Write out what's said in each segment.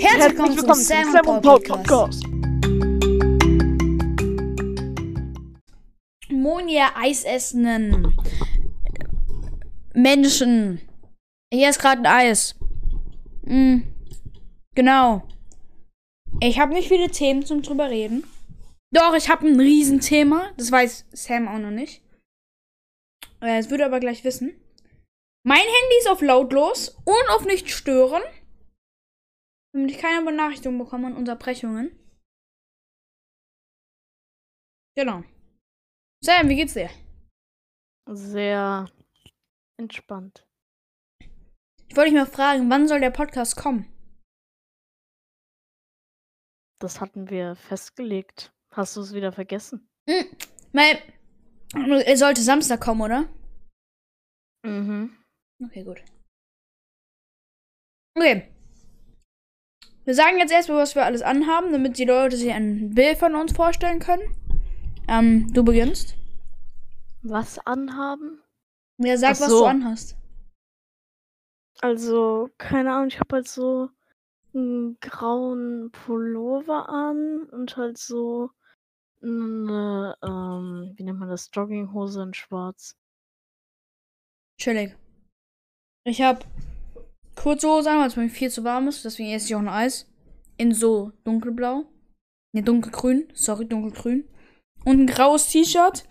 Herzlich willkommen zum Sam und Paul Podcast. Moin, ihr eisessenden Menschen. Hier ist gerade ein Eis. Mm, genau. Ich habe nicht viele Themen zum drüber reden. Doch, ich habe ein Riesenthema. Das weiß Sam auch noch nicht. Äh, Es würde aber gleich wissen. Mein Handy ist auf lautlos und auf nicht stören. Damit ich keine Benachrichtigung bekomme und Unterbrechungen. Genau. Sam, wie geht's dir? Sehr entspannt. Ich wollte dich mal fragen, wann soll der Podcast kommen? Das hatten wir festgelegt. Hast du es wieder vergessen? Hm, weil, er sollte Samstag kommen, oder? Mhm. Okay, gut. Okay. Wir sagen jetzt erstmal, was wir alles anhaben, damit die Leute sich ein Bild von uns vorstellen können. Ähm, du beginnst. Was anhaben? Wer sagt, Ach was so. du anhast? Also, keine Ahnung, ich habe halt so einen grauen Pullover an und halt so eine, ähm, wie nennt man das, Jogginghose in schwarz. Chillig. Ich habe kurze Hose an, weil es mir viel zu warm ist, deswegen esse ich auch ein Eis. In so dunkelblau. Ne, dunkelgrün. Sorry, dunkelgrün. Und ein graues T-Shirt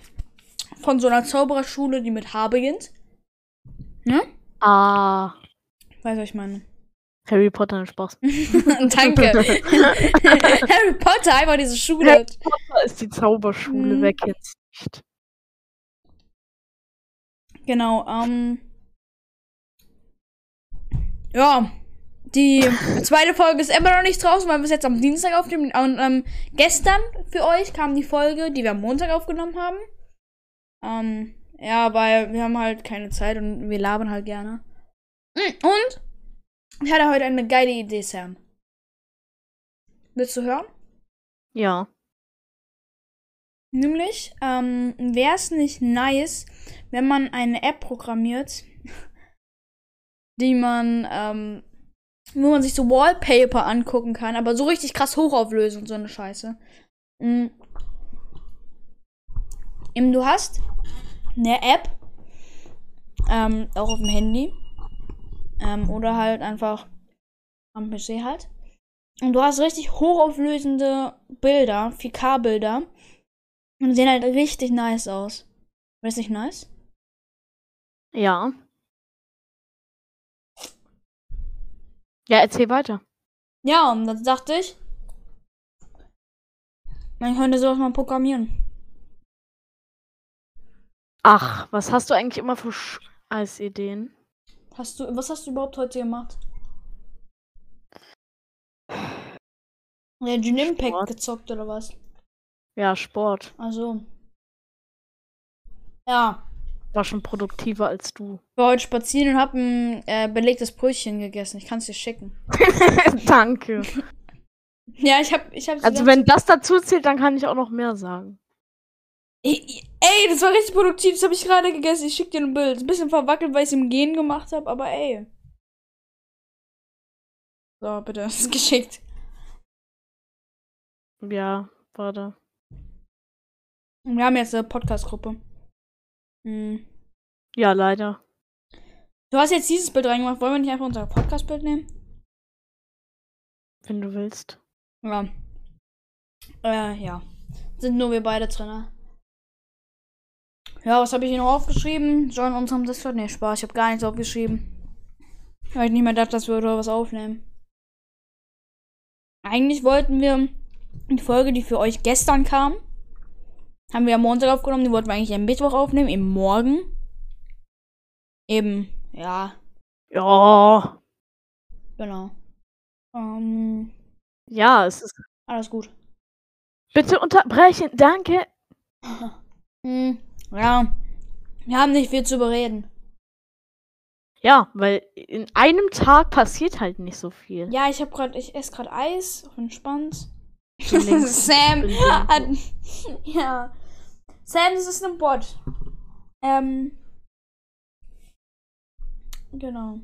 von so einer Zaubererschule, die mit H beginnt. Ne? Ah, Weißt du, was ich meine? Harry Potter, Spaß. Danke. Harry Potter, einfach diese Schule. Harry Potter ist die Zauberschule, Mhm. wer kennt's nicht? Genau, ähm. Ja. Die zweite Folge ist immer noch nicht draußen, weil wir es jetzt am Dienstag aufnehmen. Und ähm, gestern für euch kam die Folge, die wir am Montag aufgenommen haben. Ähm, ja, weil wir haben halt keine Zeit und wir labern halt gerne. Mm, Und ich hatte heute eine geile Idee, Sam. Willst du hören? Ja. Nämlich, ähm, wäre es nicht nice, wenn man eine App programmiert, die man, ähm, wo man sich so Wallpaper angucken kann, aber so richtig krass hochauflösen und so eine Scheiße. Mhm. Eben, du hast eine App, ähm, auch auf dem Handy, ähm, oder halt einfach am PC halt. Und du hast richtig hochauflösende Bilder, 4K-Bilder. Und sehen halt richtig nice aus. Das nicht nice? Ja. Ja, erzähl weiter. Ja, und dann dachte ich, man könnte sowas mal programmieren. Ach, was hast du eigentlich immer für Sch als Ideen? Hast du, was hast du überhaupt heute gemacht? Der Gin Impact gezockt oder was? Ja, Sport. Also. Ja. War schon produktiver als du. Ich war heute spazieren und hab ein äh, belegtes Brötchen gegessen. Ich kann es dir schicken. Danke. Ja, ich hab, ich hab Also wenn das dazu zählt, dann kann ich auch noch mehr sagen. Ey, das war richtig produktiv. Das habe ich gerade gegessen. Ich schick dir ein Bild. Ist ein bisschen verwackelt, weil ich es im Gehen gemacht habe, aber ey. So, bitte. Das ist geschickt. Ja, warte. Wir haben jetzt eine Podcast-Gruppe. Hm. Ja, leider. Du hast jetzt dieses Bild reingemacht. Wollen wir nicht einfach unser Podcast-Bild nehmen? Wenn du willst. Ja. Äh, ja. Sind nur wir beide drin. Ja, was habe ich hier noch aufgeschrieben? Join unserem Discord. Nee, Spaß. Ich habe gar nichts aufgeschrieben. Weil ich nicht mehr dachte, dass wir oder was aufnehmen. Eigentlich wollten wir die Folge, die für euch gestern kam, haben wir am Montag aufgenommen. Die wollten wir eigentlich am Mittwoch aufnehmen, eben morgen. Eben, ja, Ja. genau. Ähm, Ja, es ist. alles gut. Bitte unterbrechen. Danke. Hm, ja. Wir haben nicht viel zu bereden. Ja, weil in einem Tag passiert halt nicht so viel. Ja, ich habe gerade, ich esse gerade Eis, entspannt. Sam hat, ja. Sam, das ist ein Bot. Ähm. Genau.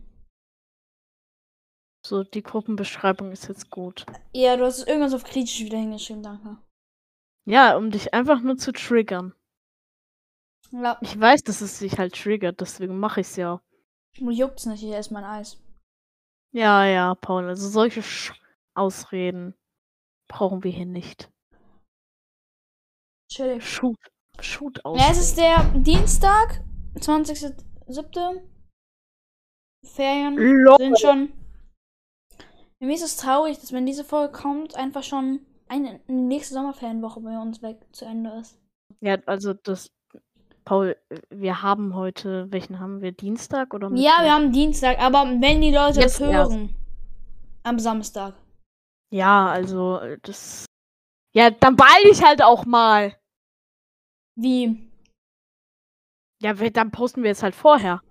So, die Gruppenbeschreibung ist jetzt gut. Ja, du hast es irgendwas auf kritisch wieder hingeschrieben, danke. Ja, um dich einfach nur zu triggern. Ja, Ich weiß, dass es dich halt triggert, deswegen mache ich es ja. mich juckt's nicht, ich esse mein Eis. Ja, ja, Paul, also solche Sch Ausreden brauchen wir hier nicht. Chillig. Shoot. Shoot Ja, es ist der Dienstag, 20.07. Ferien LOL. sind schon. Für mich ist es traurig, dass wenn diese Folge kommt, einfach schon eine nächste Sommerferienwoche bei uns weg zu Ende ist. Ja, also das. Paul, wir haben heute, welchen haben wir? Dienstag oder Ja, Mittwoch? wir haben Dienstag, aber wenn die Leute Jetzt das hören, am Samstag. Ja, also äh, das. Ja, dann beeil dich halt auch mal. Wie? Ja, wir, dann posten wir es halt vorher.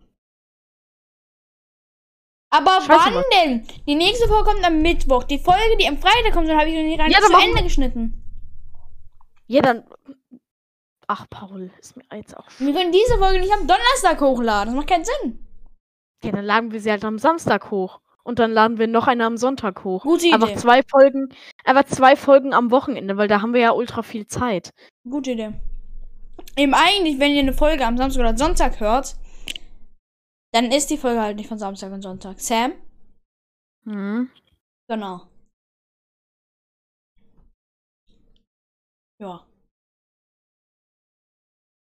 Aber Scheiße, wann was- denn? Die nächste Folge kommt am Mittwoch. Die Folge, die am Freitag kommt, dann habe ich noch nicht gar Ja, nicht zu Ende wir- geschnitten. Ja, dann. Ach, Paul, ist mir jetzt auch. Wir können diese Folge nicht am Donnerstag hochladen. Das macht keinen Sinn. Ja, dann laden wir sie halt am Samstag hoch. Und dann laden wir noch eine am Sonntag hoch. Gute Idee. Einfach zwei Folgen, einfach zwei Folgen am Wochenende, weil da haben wir ja ultra viel Zeit. Gute Idee. Eben eigentlich, wenn ihr eine Folge am Samstag oder Sonntag hört, dann ist die Folge halt nicht von Samstag und Sonntag. Sam? Mhm. Genau. Ja.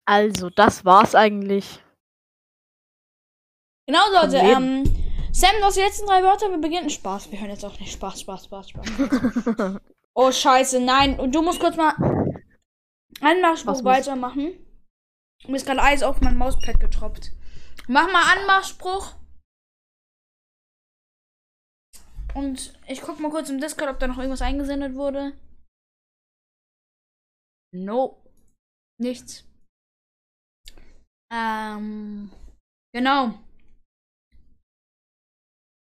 Also, das war's eigentlich. Genau, Leute. Ähm, Sam, du hast die letzten drei Wörter. Wir beginnen. Spaß. Wir hören jetzt auch nicht. Spaß, Spaß, Spaß, Spaß. Oh, scheiße. Nein. Und du musst kurz mal Anmachspruch Was muss- weitermachen. Mir ist gerade Eis auf mein Mauspad getropft. Mach mal Anmachspruch. Und ich guck mal kurz im Discord, ob da noch irgendwas eingesendet wurde. No. Nichts. Ähm. Genau.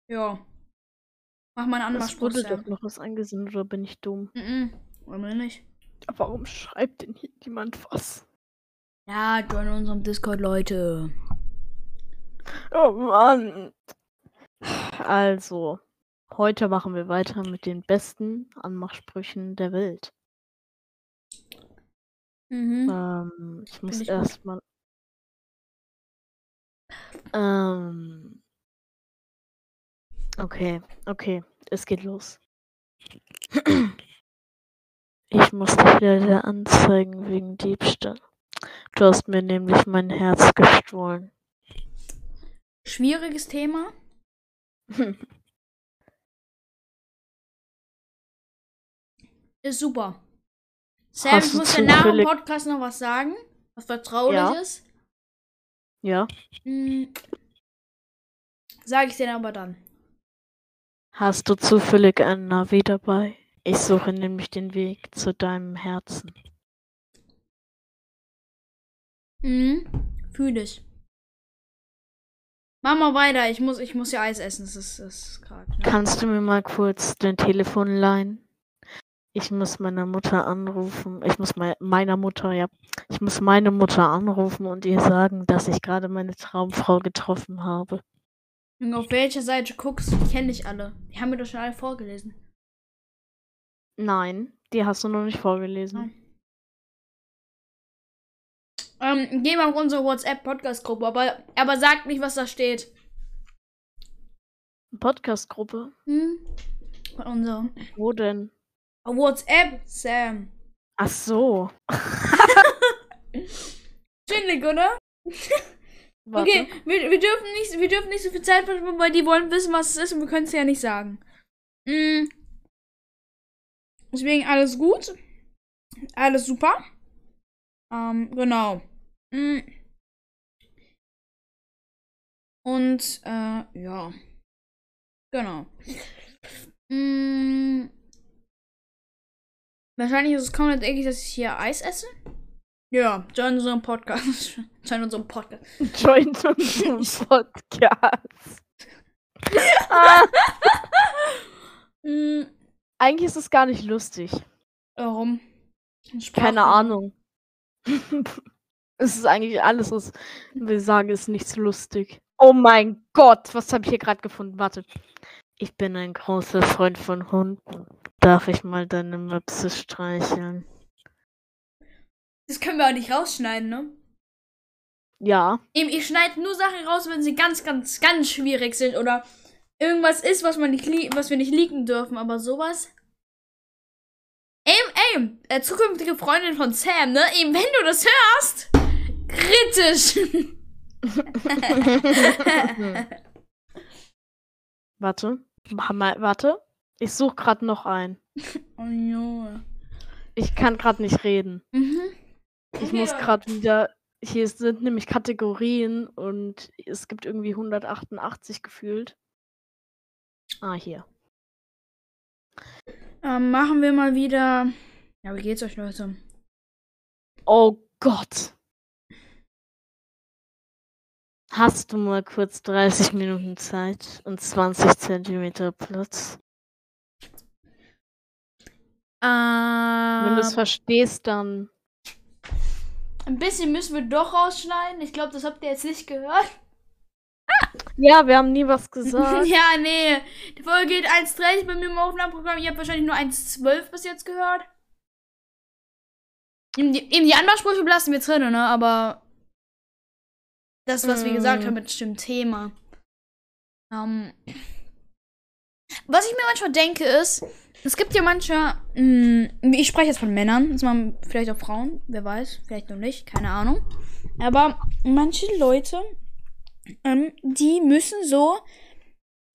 Ja. Mach mal einen Es Anmachspruch. wurde doch noch was eingesendet, oder bin ich dumm? Mhm. Warum nicht? Warum schreibt denn hier jemand was? Ja, join unserem Discord, Leute. Oh Mann. Also, heute machen wir weiter mit den besten Anmachsprüchen der Welt. Mhm. Ähm, ich muss erstmal. Ähm. Okay, okay, es geht los. Ich muss dich leider anzeigen wegen Diebstahl. Du hast mir nämlich mein Herz gestohlen. Schwieriges Thema. Ist super. Sam, Hast ich muss dir nach dem Podcast noch was sagen, was vertraulich Ja. ist. ja? Hm. Sag ich dir aber dann. Hast du zufällig ein Navi dabei? Ich suche nämlich den Weg zu deinem Herzen. Mhm. Fühl ich. Mach mal weiter. Ich muss, ich muss ja Eis essen. Das ist, ist gerade. Ne? Kannst du mir mal kurz dein Telefon leihen? Ich muss meiner Mutter anrufen. Ich muss mei- meiner Mutter, ja. Ich muss meine Mutter anrufen und ihr sagen, dass ich gerade meine Traumfrau getroffen habe. Und auf welcher Seite du guckst, die kenne ich alle. Die haben mir doch schon alle vorgelesen. Nein, die hast du noch nicht vorgelesen. Ähm, geh mal auf unsere WhatsApp-Podcast-Gruppe, aber, aber sag nicht, was da steht. Podcast-Gruppe? Hm? Bei unserer Wo denn? WhatsApp, Sam. Ach so. Chillig, oder? Warte. Okay, wir, wir, dürfen nicht, wir dürfen nicht so viel Zeit verschwenden, weil die wollen wissen, was es ist und wir können es ja nicht sagen. Mm. Deswegen alles gut. Alles super. Ähm, genau. Mm. Und, äh, ja. Genau. Mm. Wahrscheinlich ist es komplett eklig, dass ich hier Eis esse. Ja, join unseren Podcast. join unseren Podcast. Join unseren Podcast. ah, Mm, eigentlich ist es gar nicht lustig. warum? Keine Ahnung. es ist eigentlich alles, was wir sagen, ist nichts lustig. Oh mein Gott, was habe ich hier gerade gefunden? Warte. Ich bin ein großer Freund von Hunden. Darf ich mal deine Möpse streicheln? Das können wir auch nicht rausschneiden, ne? Ja. Eben, ich schneide nur Sachen raus, wenn sie ganz, ganz, ganz schwierig sind oder irgendwas ist, was man nicht was wir nicht liegen dürfen, aber sowas. Eben, eben, zukünftige Freundin von Sam, ne? Eben, wenn du das hörst, kritisch. Warte. Mal, warte. Ich suche gerade noch einen. oh Junge. Ich kann gerade nicht reden. Mhm. Ich Okay, muss gerade wieder. Hier sind nämlich Kategorien und es gibt irgendwie 188 gefühlt. Ah, hier. Ähm, machen wir mal wieder. Ja, wie geht's euch, Leute? Oh Gott. Hast du mal kurz 30 Minuten Zeit und 20 Zentimeter Platz? Wenn du es Ähm, verstehst, dann. Ein bisschen müssen wir doch rausschneiden. Ich glaube, das habt ihr jetzt nicht gehört. Ja, wir haben nie was gesagt. ja, nee. Die Folge geht 1,30 bei mir im Aufnahmeprogramm. Ihr habt wahrscheinlich nur 1,12 bis jetzt gehört. Eben die, eben die Anmachsprüche belassen wir drin, ne? Aber das, was wir gesagt Mm. haben, mit dem Thema. Ähm, was ich mir manchmal denke, ist, es gibt ja manche, mh, ich spreche jetzt von Männern, machen vielleicht auch Frauen, wer weiß, vielleicht noch nicht, keine Ahnung. Aber manche Leute, ähm, die müssen so,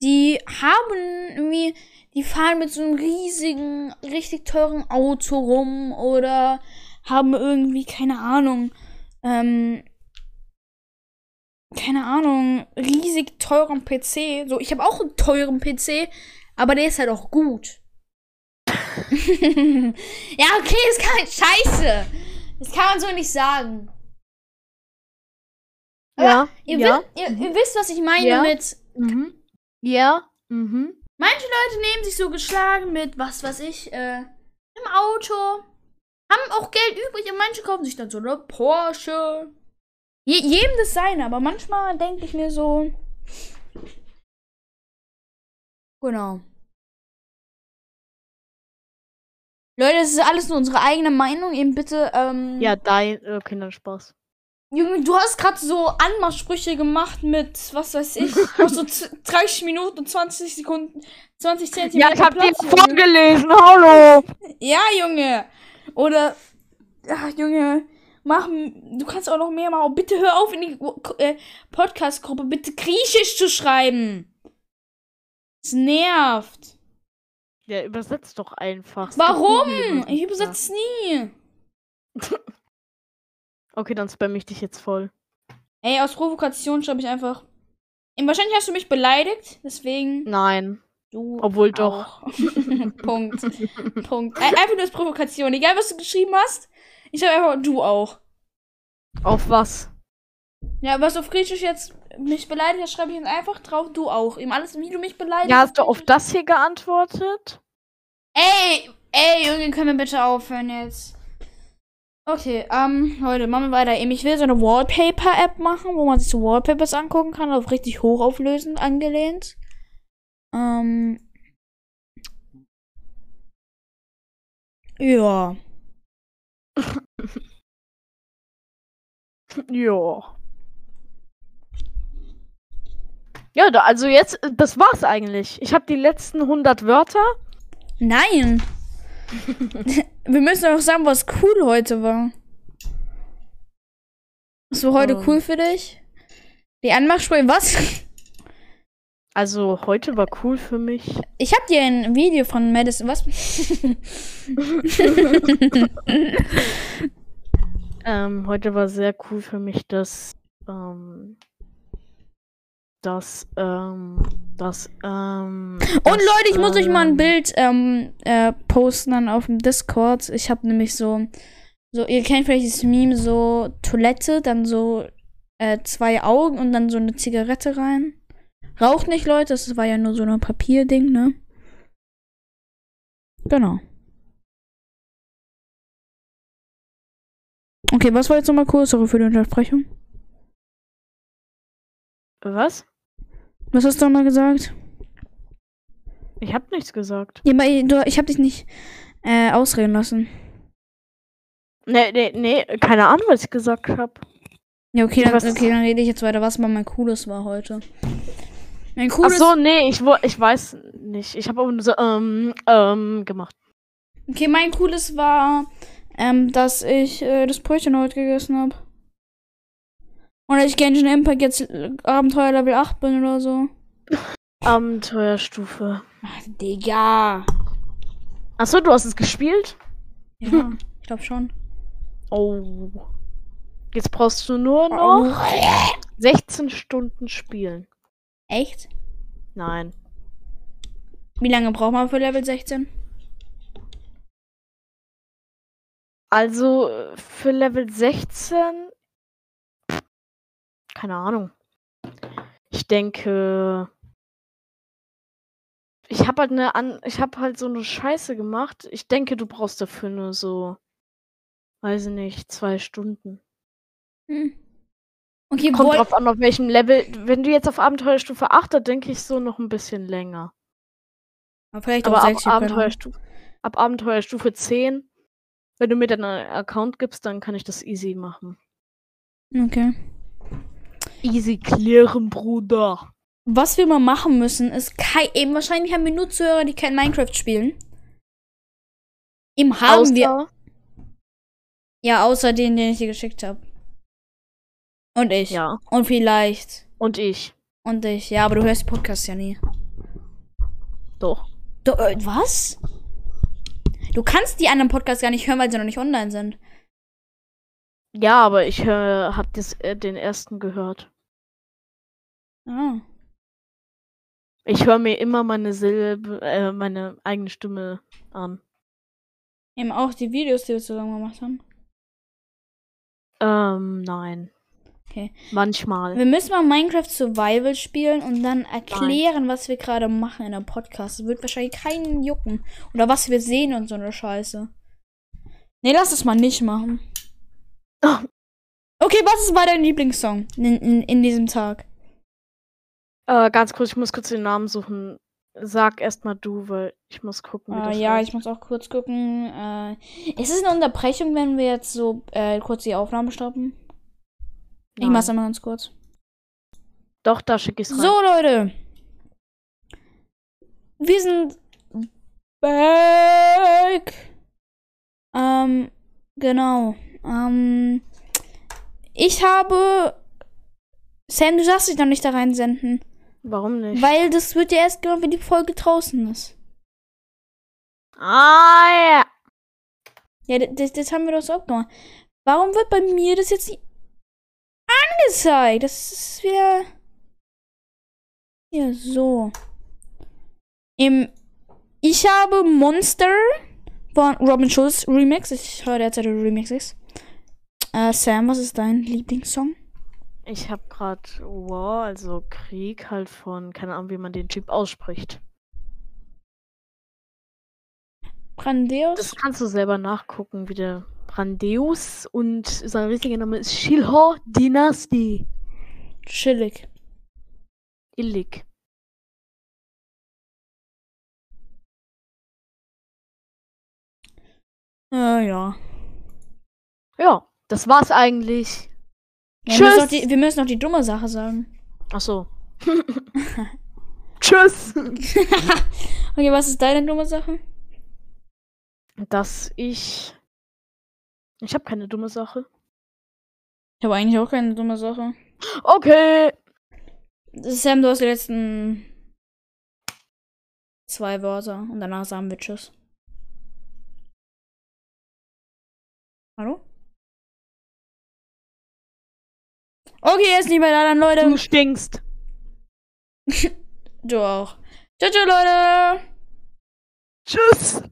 die haben irgendwie, die fahren mit so einem riesigen, richtig teuren Auto rum oder haben irgendwie, keine Ahnung, ähm, keine Ahnung, riesig teuren PC. So, ich habe auch einen teuren PC, aber der ist halt auch gut. ja, okay, ist kein Scheiße. Das kann man so nicht sagen. ja, Ihr, ja. wisst, ihr, ihr wisst, was ich meine Ja. mit. Mhm. Ja. Mhm. Manche Leute nehmen sich so geschlagen mit, was weiß ich, äh, im Auto. Haben auch Geld übrig und manche kaufen sich dann so eine Porsche. Je, jedem das seine, aber manchmal denke ich mir so. Genau. Leute, das ist alles nur unsere eigene Meinung. Eben bitte, ähm. Ja, dein. Okay, dann Spaß. Junge, du hast gerade so Anmachsprüche gemacht mit, was weiß ich, so z- 30 Minuten und 20 Sekunden, 20 Zentimeter. Ja, ich hab Platz, Junge. vorgelesen. Hallo. Ja, Junge. Oder, ach, Junge, mach, du kannst auch noch mehr machen. Bitte hör auf, in die äh, Podcast-Gruppe bitte Griechisch zu schreiben. Es nervt. Ja, übersetzt doch einfach. Warum? Ich übersetze nie. Okay, dann spamme ich dich jetzt voll. Ey, aus Provokation schreibe ich einfach. Wahrscheinlich hast du mich beleidigt, deswegen Nein. du. Obwohl doch. auch. Punkt. Punkt. Ey, Einfach nur als Provokation. Egal, was du geschrieben hast. Ich schreibe einfach du auch. Auf was? Ja, was auf Griechisch jetzt mich beleidigt hast, schreibe ich jetzt einfach drauf, du auch. Eben alles, wie du mich beleidigt Ja, hast du auf das hier geantwortet? Ey, ey, Junge, können wir bitte aufhören jetzt? Okay, ähm, Leute, machen wir weiter. Eben, ich will so eine Wallpaper-App machen, wo man sich so Wallpapers angucken kann, auf richtig hochauflösend angelehnt. Ähm. Ja. Ja. Ja, da, also jetzt, äh, das war's eigentlich. Ich habe die letzten 100 Wörter. Nein. wir müssen auch sagen, was cool heute war. Was war heute Ähm. cool für dich? Die Anmachsprüche, was? Also heute war cool für mich. Ich hab dir ein Video von Madison, was? Ähm, heute war sehr cool für mich, dass, ähm, dass, ähm, dass, ähm. Und dass, Leute, ich muss euch mal ein ähm, Bild ähm, äh, posten dann auf dem Discord. Ich habe nämlich so, so, ihr kennt vielleicht dieses Meme, so Toilette, dann so äh, zwei Augen und dann so eine Zigarette rein. Raucht nicht, Leute, das war ja nur so ein Papierding, ne? Genau. Okay, was war jetzt nochmal cool? Sorry für die Unterbrechung. Was? Was hast du nochmal gesagt? Ich hab nichts gesagt. Ja, aber ich habe dich nicht äh, ausreden lassen. Nee, nee, nee, keine Ahnung, was ich gesagt habe. Ja, okay, dann, okay, dann rede ich jetzt weiter, was mal mein cooles war heute. Mein Ach cooles. so, nee, ich, ich weiß nicht. Ich habe auch nur so, ähm, ähm, gemacht. Okay, mein cooles war, ähm, dass ich äh, das Brötchen heute gegessen habe. Und dass ich Genshin Impact jetzt äh, Abenteuer Level 8 bin oder so. Abenteuerstufe. Ach, Digga. Achso, du hast es gespielt? Ja, ich glaube schon. Oh. Jetzt brauchst du nur noch 16 Stunden spielen. Echt? Nein. Wie lange braucht man für Level 16? Also äh, für Level 16. Keine Ahnung. Ich denke. Ich habe halt eine an ich habe halt so eine Scheiße gemacht. Ich denke, du brauchst dafür nur so weiß ich nicht, zwei Stunden. Hm. Okay, Kommt drauf an, auf welchem Level. Wenn du jetzt auf Abenteuerstufe 8, da denke ich so noch ein bisschen länger. Aber vielleicht Aber auch ab 6 keine Ahnung. Abenteuerstufe, ab Abenteuerstufe 10, wenn du mir dann einen Account gibst, dann kann ich das easy machen. Okay. Easy klären, Bruder. Was wir mal machen müssen, ist kein. Eben wahrscheinlich haben wir nur Zuhörer, die kein Minecraft spielen. Eben haben wir. Außer- Ja, außer den, den ich dir geschickt habe. Und ich. Ja. Und vielleicht. Und ich. Und ich. Ja, aber du hörst die Podcasts ja nie. Doch. Du, äh, was? Du kannst die anderen Podcasts gar nicht hören, weil sie noch nicht online sind. Ja, aber ich äh, hab das, äh, den ersten gehört. Ah. Ich höre mir immer meine Silbe, äh, meine eigene Stimme an. Eben auch die Videos, die wir zusammen gemacht haben. Ähm, nein. Okay. Manchmal. Wir müssen mal Minecraft Survival spielen und dann erklären, was wir gerade machen in einem Podcast. Das wird wahrscheinlich keinen jucken. Oder was wir sehen und so eine Scheiße. Nee, lass es mal nicht machen. Oh. Okay, was war dein Lieblingssong in, in, in diesem Tag? Äh, ganz kurz, ich muss kurz den Namen suchen. Sag erstmal du, weil ich muss gucken, wie Äh, ja, heißt. ich muss auch kurz gucken. Äh, ist es eine Unterbrechung, wenn wir jetzt so äh, kurz die Aufnahme stoppen? Ich Nein. mach's einmal ganz kurz. Doch, da schicke ich's rein. So, Leute. Wir sind back. Ähm, genau. Ähm, ich habe. Sam, du darfst dich noch nicht da reinsenden. Warum nicht? Weil das wird ja erst gemacht, wenn die Folge draußen ist. ah, ja. Ja, das, das haben wir doch so abgemacht. Warum wird bei mir das jetzt nicht angezeigt? Das ist wieder. Ja, so. Im, ich habe Monster von Robin Schulz Remix. Ich höre derzeit Remixes. Äh, Sam, was ist dein Lieblingssong? Ich habe gerade War, also Krieg halt von, keine Ahnung, wie man den Typ ausspricht. Brandeus? Das kannst du selber nachgucken, wie der Brandeus und sein richtiger Name ist Shilha Dynasty. Chillig. Illig. Äh, ja. Ja, das war's eigentlich. ja wir, müssen noch Tschüss. die, wir müssen noch die dumme Sache sagen. Ach so. Tschüss. Okay, was ist deine dumme Sache? Dass ich. Ich habe keine dumme Sache. Ich habe eigentlich auch keine dumme Sache. Okay. Sam, du hast die letzten zwei Wörter und danach sagen wir Tschüss. Hallo? Okay, er ist nicht mehr da, dann Du Leute. stinkst. Du auch. Ciao, ciao, Leute. Tschüss.